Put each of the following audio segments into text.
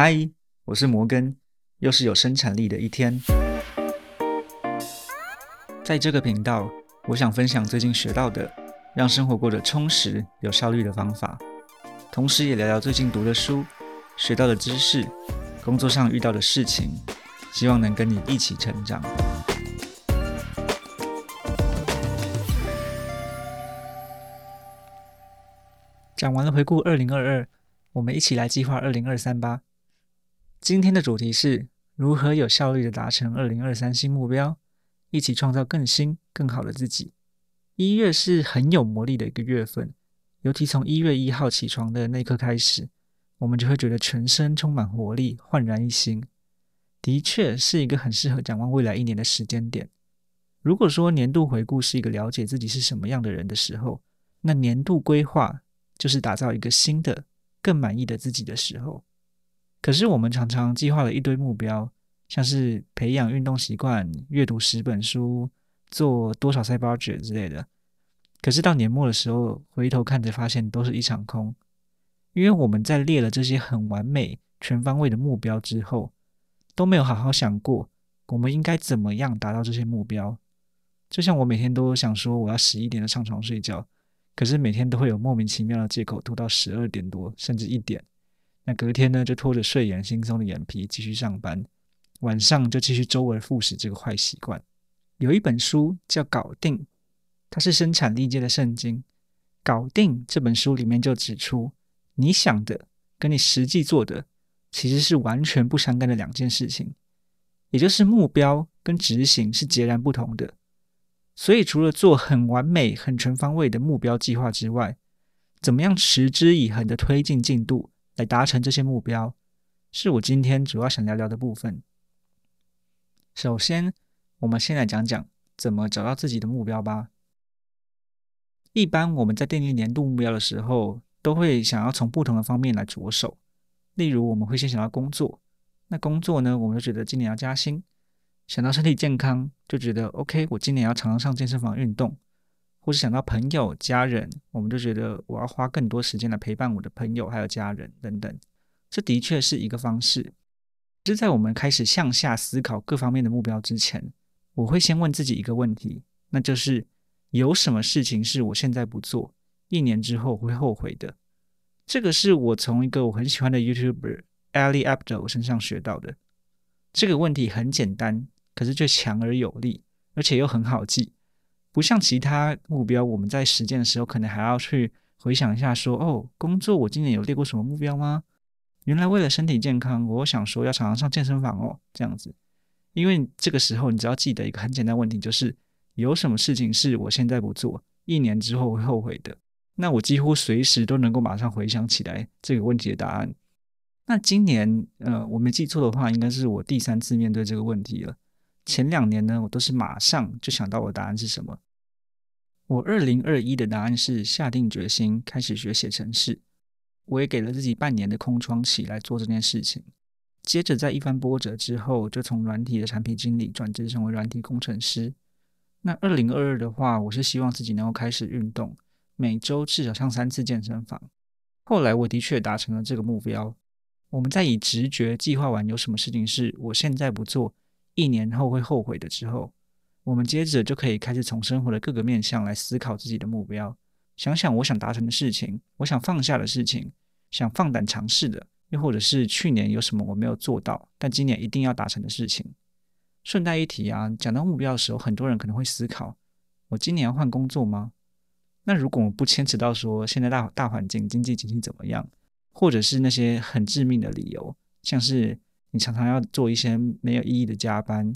嗨，我是摩根，又是有生产力的一天。在这个频道，我想分享最近学到的，让生活过得充实、有效率的方法，同时也聊聊最近读的书、学到的知识、工作上遇到的事情，希望能跟你一起成长。讲完了回顾二零二二，我们一起来计划二零二三吧。今天的主题是如何有效率的达成二零二三新目标，一起创造更新、更好的自己。一月是很有魔力的一个月份，尤其从一月一号起床的那刻开始，我们就会觉得全身充满活力，焕然一新。的确是一个很适合展望未来一年的时间点。如果说年度回顾是一个了解自己是什么样的人的时候，那年度规划。就是打造一个新的、更满意的自己的时候。可是我们常常计划了一堆目标，像是培养运动习惯、阅读十本书、做多少赛 budget 之类的。可是到年末的时候，回头看着发现都是一场空，因为我们在列了这些很完美、全方位的目标之后，都没有好好想过我们应该怎么样达到这些目标。就像我每天都想说，我要十一点就上床睡觉。可是每天都会有莫名其妙的借口拖到十二点多，甚至一点。那隔天呢，就拖着睡眼惺忪的眼皮继续上班，晚上就继续周而复始这个坏习惯。有一本书叫《搞定》，它是生产力界的圣经。《搞定》这本书里面就指出，你想的跟你实际做的其实是完全不相干的两件事情，也就是目标跟执行是截然不同的。所以，除了做很完美、很全方位的目标计划之外，怎么样持之以恒的推进进度来达成这些目标，是我今天主要想聊聊的部分。首先，我们先来讲讲怎么找到自己的目标吧。一般我们在订立年度目标的时候，都会想要从不同的方面来着手。例如，我们会先想到工作，那工作呢，我们就觉得今年要加薪。想到身体健康，就觉得 OK，我今年要常常上健身房运动；或是想到朋友、家人，我们就觉得我要花更多时间来陪伴我的朋友还有家人等等。这的确是一个方式。是在我们开始向下思考各方面的目标之前，我会先问自己一个问题，那就是有什么事情是我现在不做，一年之后会后悔的？这个是我从一个我很喜欢的 YouTuber Ali Abdo 身上学到的。这个问题很简单。可是却强而有力，而且又很好记，不像其他目标，我们在实践的时候可能还要去回想一下，说哦，工作我今年有列过什么目标吗？原来为了身体健康，我想说要常常上健身房哦，这样子。因为这个时候，你只要记得一个很简单问题，就是有什么事情是我现在不做，一年之后会后悔的。那我几乎随时都能够马上回想起来这个问题的答案。那今年，呃，我没记错的话，应该是我第三次面对这个问题了。前两年呢，我都是马上就想到我答案是什么。我二零二一的答案是下定决心开始学写程式，我也给了自己半年的空窗期来做这件事情。接着在一番波折之后，就从软体的产品经理转职成为软体工程师。那二零二二的话，我是希望自己能够开始运动，每周至少上三次健身房。后来我的确达成了这个目标。我们在以直觉计划完有什么事情是我现在不做。一年后会后悔的之后，我们接着就可以开始从生活的各个面向来思考自己的目标，想想我想达成的事情，我想放下的事情，想放胆尝试的，又或者是去年有什么我没有做到，但今年一定要达成的事情。顺带一提啊，讲到目标的时候，很多人可能会思考：我今年要换工作吗？那如果我不牵扯到说现在大大环境经济经济怎么样，或者是那些很致命的理由，像是。你常常要做一些没有意义的加班，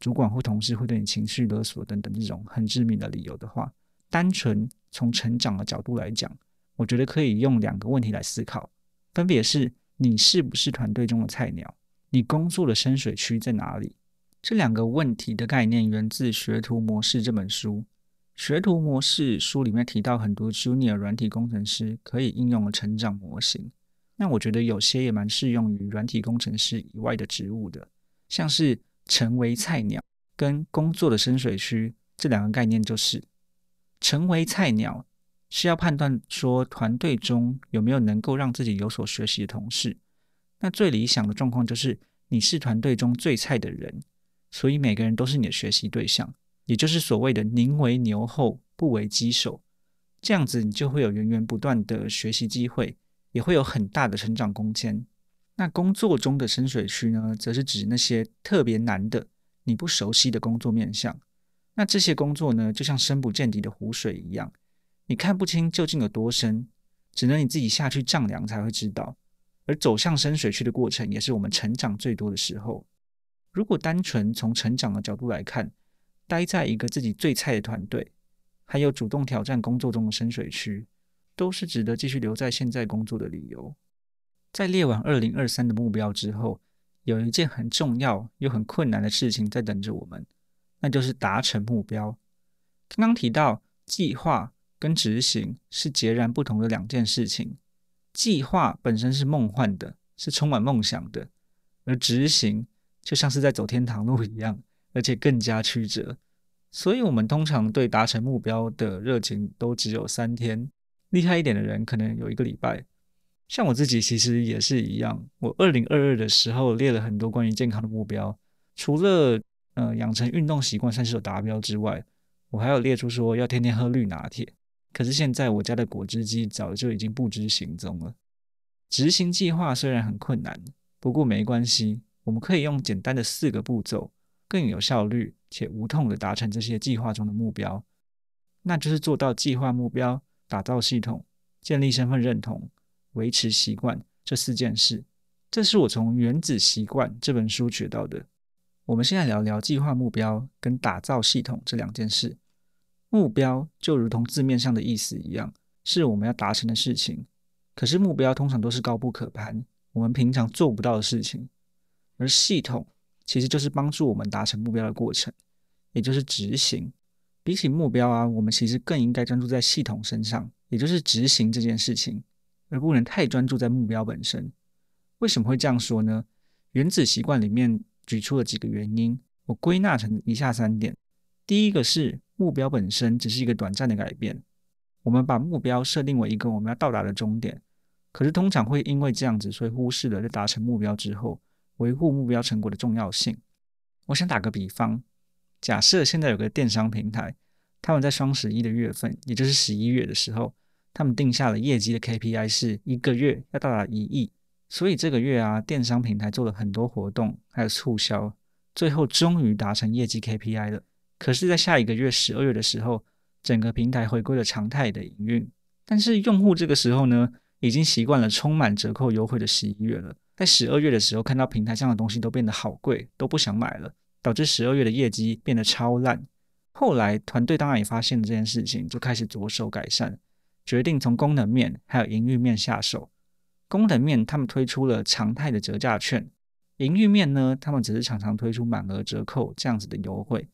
主管或同事会对你情绪勒索等等这种很致命的理由的话，单纯从成长的角度来讲，我觉得可以用两个问题来思考，分别是你是不是团队中的菜鸟，你工作的深水区在哪里？这两个问题的概念源自《学徒模式》这本书，《学徒模式》书里面提到很多 Junior 软体工程师可以应用的成长模型。那我觉得有些也蛮适用于软体工程师以外的职务的，像是成为菜鸟跟工作的深水区这两个概念，就是成为菜鸟是要判断说团队中有没有能够让自己有所学习的同事，那最理想的状况就是你是团队中最菜的人，所以每个人都是你的学习对象，也就是所谓的宁为牛后不为鸡首。这样子你就会有源源不断的学习机会，也会有很大的成长空间。那工作中的深水区呢，则是指那些特别难的、你不熟悉的工作面向。那这些工作呢，就像深不见底的湖水一样，你看不清究竟有多深，只能你自己下去丈量才会知道。而走向深水区的过程，也是我们成长最多的时候。如果单纯从成长的角度来看，待在一个自己最菜的团队。还有主动挑战工作中的深水区，都是值得继续留在现在工作的理由。在列完二零二三的目标之后，有一件很重要又很困难的事情在等着我们，那就是达成目标。刚刚提到，计划跟执行是截然不同的两件事情。计划本身是梦幻的，是充满梦想的，而执行就像是在走天堂路一样，而且更加曲折。所以，我们通常对达成目标的热情都只有三天，厉害一点的人可能有一个礼拜。像我自己其实也是一样，我二零二二的时候列了很多关于健康的目标，除了呃养成运动习惯算是有达标之外，我还有列出说要天天喝绿拿铁。可是现在我家的果汁机早就已经不知行踪了。执行计划虽然很困难，不过没关系，我们可以用简单的四个步骤。更有效率且无痛的达成这些计划中的目标，那就是做到计划目标、打造系统、建立身份认同、维持习惯这四件事。这是我从《原子习惯》这本书学到的。我们现在聊聊计划目标跟打造系统这两件事。目标就如同字面上的意思一样，是我们要达成的事情。可是目标通常都是高不可攀，我们平常做不到的事情，而系统。其实就是帮助我们达成目标的过程，也就是执行。比起目标啊，我们其实更应该专注在系统身上，也就是执行这件事情，而不能太专注在目标本身。为什么会这样说呢？原子习惯里面举出了几个原因，我归纳成以下三点。第一个是目标本身只是一个短暂的改变，我们把目标设定为一个我们要到达的终点，可是通常会因为这样子，所以忽视了在达成目标之后。维护目标成果的重要性。我想打个比方，假设现在有个电商平台，他们在双十一的月份，也就是十一月的时候，他们定下了业绩的 KPI 是一个月要到达一亿。所以这个月啊，电商平台做了很多活动，还有促销，最后终于达成业绩 KPI 了。可是，在下一个月十二月的时候，整个平台回归了常态的营运。但是用户这个时候呢，已经习惯了充满折扣优惠的十一月了。在十二月的时候，看到平台上的东西都变得好贵，都不想买了，导致十二月的业绩变得超烂。后来团队当然也发现了这件事情，就开始着手改善，决定从功能面还有营运面下手。功能面他们推出了常态的折价券，营运面呢，他们只是常常推出满额折扣这样子的优惠，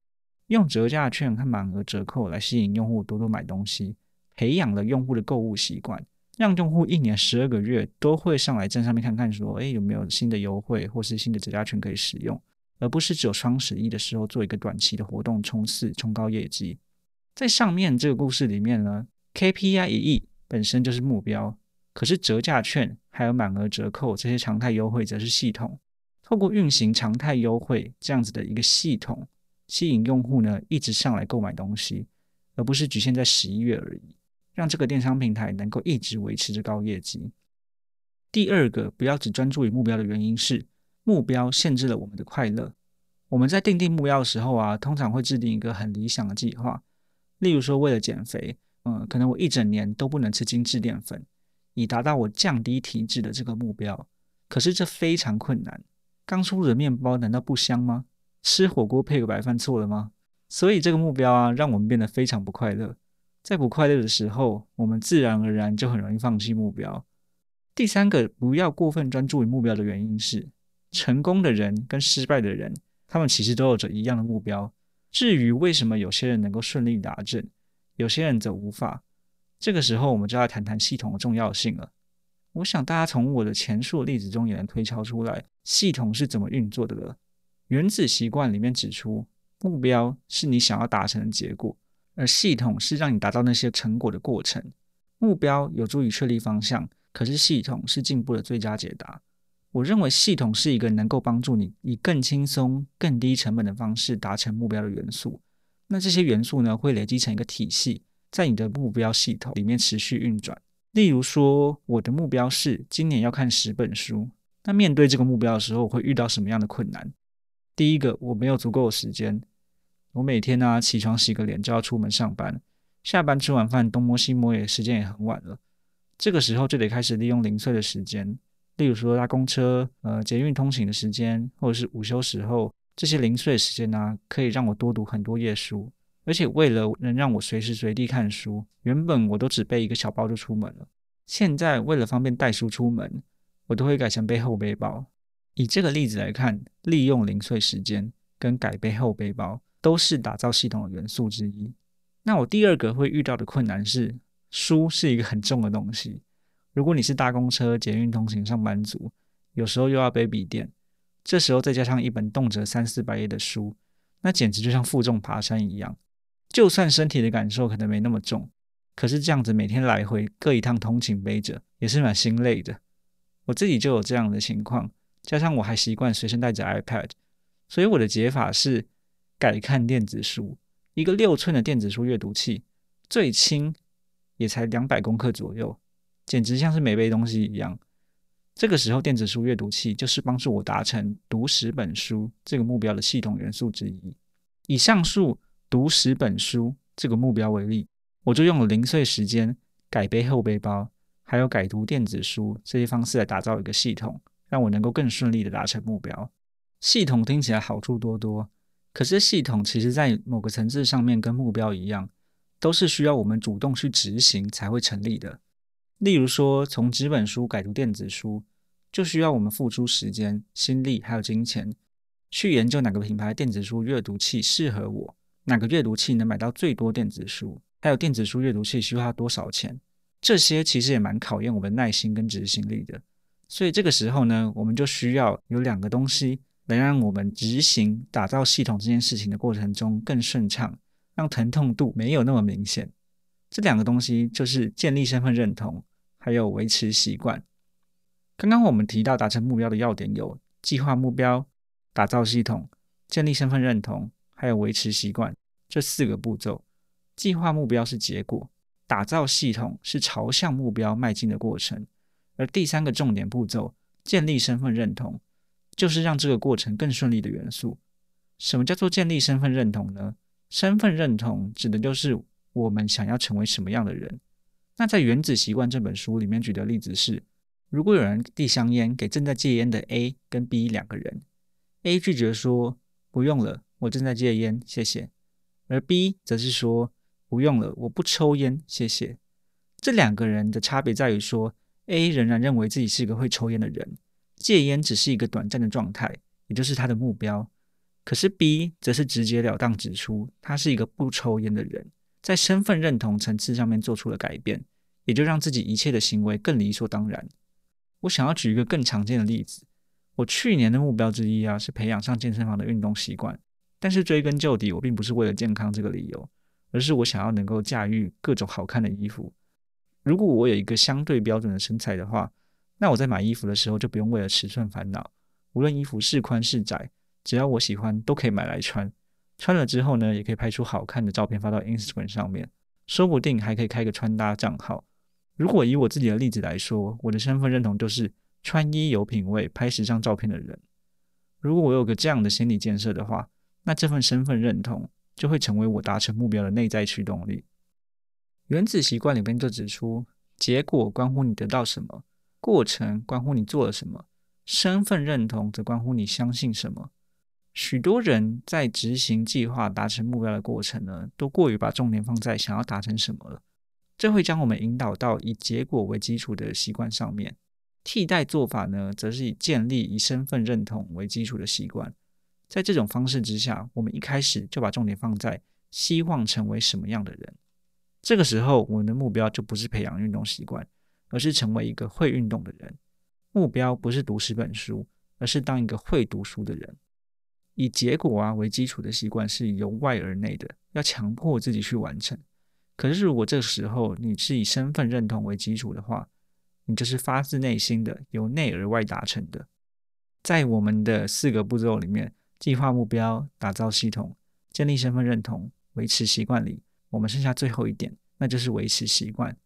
用折价券和满额折扣来吸引用户多多买东西，培养了用户的购物习惯。让用户一年十二个月都会上来站上面看看，说，哎，有没有新的优惠或是新的折价券可以使用，而不是只有双十一的时候做一个短期的活动冲刺、冲高业绩。在上面这个故事里面呢，KPI 一亿本身就是目标，可是折价券还有满额折扣这些常态优惠则是系统。透过运行常态优惠这样子的一个系统，吸引用户呢一直上来购买东西，而不是局限在十一月而已。让这个电商平台能够一直维持着高业绩。第二个，不要只专注于目标的原因是，目标限制了我们的快乐。我们在定定目标的时候啊，通常会制定一个很理想的计划，例如说为了减肥，嗯，可能我一整年都不能吃精致淀粉，以达到我降低体脂的这个目标。可是这非常困难。刚出炉的面包难道不香吗？吃火锅配个白饭错了吗？所以这个目标啊，让我们变得非常不快乐。在不快乐的时候，我们自然而然就很容易放弃目标。第三个，不要过分专注于目标的原因是，成功的人跟失败的人，他们其实都有着一样的目标。至于为什么有些人能够顺利达成，有些人则无法，这个时候我们就要谈谈系统的重要性了。我想大家从我的前述例子中也能推敲出来，系统是怎么运作的了。原子习惯里面指出，目标是你想要达成的结果。而系统是让你达到那些成果的过程，目标有助于确立方向，可是系统是进步的最佳解答。我认为系统是一个能够帮助你以更轻松、更低成本的方式达成目标的元素。那这些元素呢，会累积成一个体系，在你的目标系统里面持续运转。例如说，我的目标是今年要看十本书。那面对这个目标的时候，我会遇到什么样的困难？第一个，我没有足够的时间。我每天呢，起床洗个脸就要出门上班，下班吃完饭东摸西摸也时间也很晚了。这个时候就得开始利用零碎的时间。例如说搭公车、呃捷运通勤的时间，或者是午休时候，这些零碎时间呢，可以让我多读很多页书。而且为了能让我随时随地看书，原本我都只背一个小包就出门了。现在为了方便带书出门，我都会改成背后背包。以这个例子来看，利用零碎时间跟改背后背包，都是打造系统的元素之一。那我第二个会遇到的困难是，书是一个很重的东西。如果你是搭公车、捷运通行上班族，有时候又要背笔电，这时候再加上一本动辄三四百页的书，那简直就像负重爬山一样。就算身体的感受可能没那么重，可是这样子每天来回各一趟通勤背着，也是蛮心累的。我自己就有这样的情况，加上我还习惯随身带着 iPad，所以我的解法是改看电子书。一个六寸的电子书阅读器，最轻也才两百公克左右。简直像是没背东西一样。这个时候，电子书阅读器就是帮助我达成读十本书这个目标的系统元素之一。以上述读十本书这个目标为例，我就用了零碎时间、改背后背包，还有改读电子书这些方式来打造一个系统，让我能够更顺利的达成目标。系统听起来好处多多，可是系统其实在某个层次上面跟目标一样，都是需要我们主动去执行才会成立的。例如说，从纸本书改读电子书，就需要我们付出时间、心力还有金钱，去研究哪个品牌电子书阅读器适合我，哪个阅读器能买到最多电子书，还有电子书阅读器需要多少钱。这些其实也蛮考验我们耐心跟执行力的。所以这个时候呢，我们就需要有两个东西，能让我们执行打造系统这件事情的过程中更顺畅，让疼痛度没有那么明显。这两个东西就是建立身份认同，还有维持习惯。刚刚我们提到达成目标的要点有：计划目标、打造系统、建立身份认同，还有维持习惯这四个步骤。计划目标是结果，打造系统是朝向目标迈进的过程。而第三个重点步骤——建立身份认同，就是让这个过程更顺利的元素。什么叫做建立身份认同呢？身份认同指的就是。我们想要成为什么样的人？那在《原子习惯》这本书里面举的例子是：如果有人递香烟给正在戒烟的 A 跟 B 两个人，A 拒绝说不用了，我正在戒烟，谢谢；而 B 则是说不用了，我不抽烟，谢谢。这两个人的差别在于说，A 仍然认为自己是一个会抽烟的人，戒烟只是一个短暂的状态，也就是他的目标；可是 B 则是直截了当指出，他是一个不抽烟的人。在身份认同层次上面做出了改变，也就让自己一切的行为更理所当然。我想要举一个更常见的例子，我去年的目标之一啊是培养上健身房的运动习惯，但是追根究底，我并不是为了健康这个理由，而是我想要能够驾驭各种好看的衣服。如果我有一个相对标准的身材的话，那我在买衣服的时候就不用为了尺寸烦恼，无论衣服是宽是窄，只要我喜欢都可以买来穿。穿了之后呢，也可以拍出好看的照片发到 Instagram 上面，说不定还可以开个穿搭账号。如果以我自己的例子来说，我的身份认同就是穿衣有品味、拍时尚照片的人。如果我有个这样的心理建设的话，那这份身份认同就会成为我达成目标的内在驱动力。原子习惯里面就指出，结果关乎你得到什么，过程关乎你做了什么，身份认同则关乎你相信什么。许多人在执行计划、达成目标的过程呢，都过于把重点放在想要达成什么了，这会将我们引导到以结果为基础的习惯上面。替代做法呢，则是以建立以身份认同为基础的习惯。在这种方式之下，我们一开始就把重点放在希望成为什么样的人。这个时候，我们的目标就不是培养运动习惯，而是成为一个会运动的人。目标不是读十本书，而是当一个会读书的人。以结果啊为基础的习惯是由外而内的，要强迫自己去完成。可是如果这时候你是以身份认同为基础的话，你就是发自内心的由内而外达成的。在我们的四个步骤里面，计划目标、打造系统、建立身份认同、维持习惯里，我们剩下最后一点，那就是维持习惯。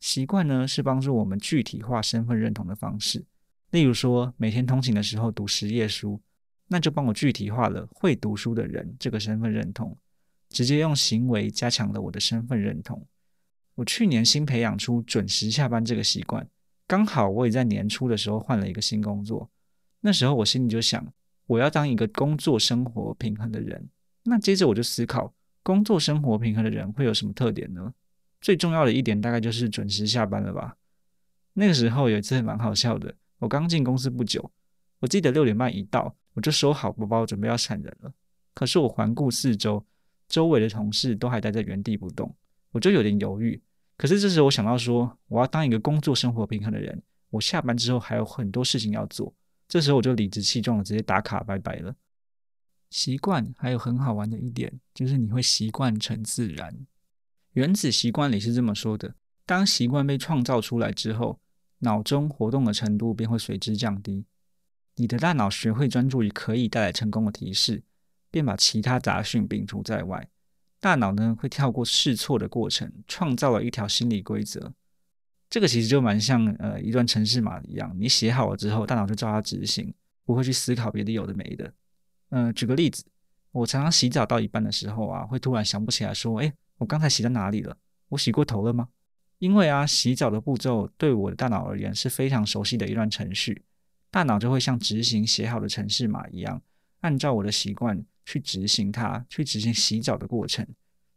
习惯呢，是帮助我们具体化身份认同的方式。例如说，每天通勤的时候读十页书，那就帮我具体化了会读书的人这个身份认同，直接用行为加强了我的身份认同。我去年新培养出准时下班这个习惯，刚好我也在年初的时候换了一个新工作。那时候我心里就想，我要当一个工作生活平衡的人。那接着我就思考，工作生活平衡的人会有什么特点呢？最重要的一点大概就是准时下班了吧。那个时候有一次蛮好笑的。我刚进公司不久，我记得六点半一到，我就收好包包，准备要闪人了。可是我环顾四周，周围的同事都还待在原地不动，我就有点犹豫。可是这时我想到说，我要当一个工作生活平衡的人，我下班之后还有很多事情要做。这时候我就理直气壮的直接打卡拜拜了。习惯还有很好玩的一点，就是你会习惯成自然。原子习惯里是这么说的：当习惯被创造出来之后。脑中活动的程度便会随之降低。你的大脑学会专注于可以带来成功的提示，便把其他杂讯摒除在外。大脑呢会跳过试错的过程，创造了一条心理规则。这个其实就蛮像呃一段程式码一样，你写好了之后，大脑就照它执行，不会去思考别的有的没的。嗯，举个例子，我常常洗澡到一半的时候啊，会突然想不起来说，哎，我刚才洗在哪里了？我洗过头了吗？因为啊，洗澡的步骤对我的大脑而言是非常熟悉的一段程序，大脑就会像执行写好的程式码一样，按照我的习惯去执行它，去执行洗澡的过程，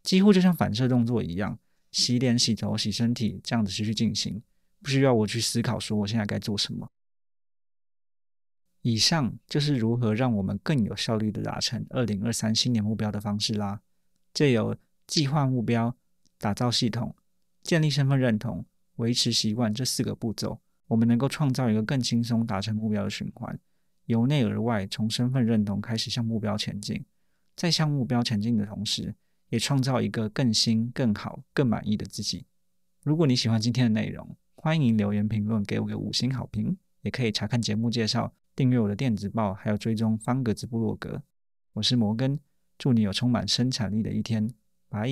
几乎就像反射动作一样，洗脸、洗头、洗身体这样子持续进行，不需要我去思考说我现在该做什么。以上就是如何让我们更有效率的达成二零二三新年目标的方式啦，借由计划目标、打造系统。建立身份认同、维持习惯这四个步骤，我们能够创造一个更轻松达成目标的循环。由内而外，从身份认同开始向目标前进，在向目标前进的同时，也创造一个更新、更好、更满意的自己。如果你喜欢今天的内容，欢迎留言评论给我个五星好评，也可以查看节目介绍、订阅我的电子报，还有追踪方格子部落格。我是摩根，祝你有充满生产力的一天，拜。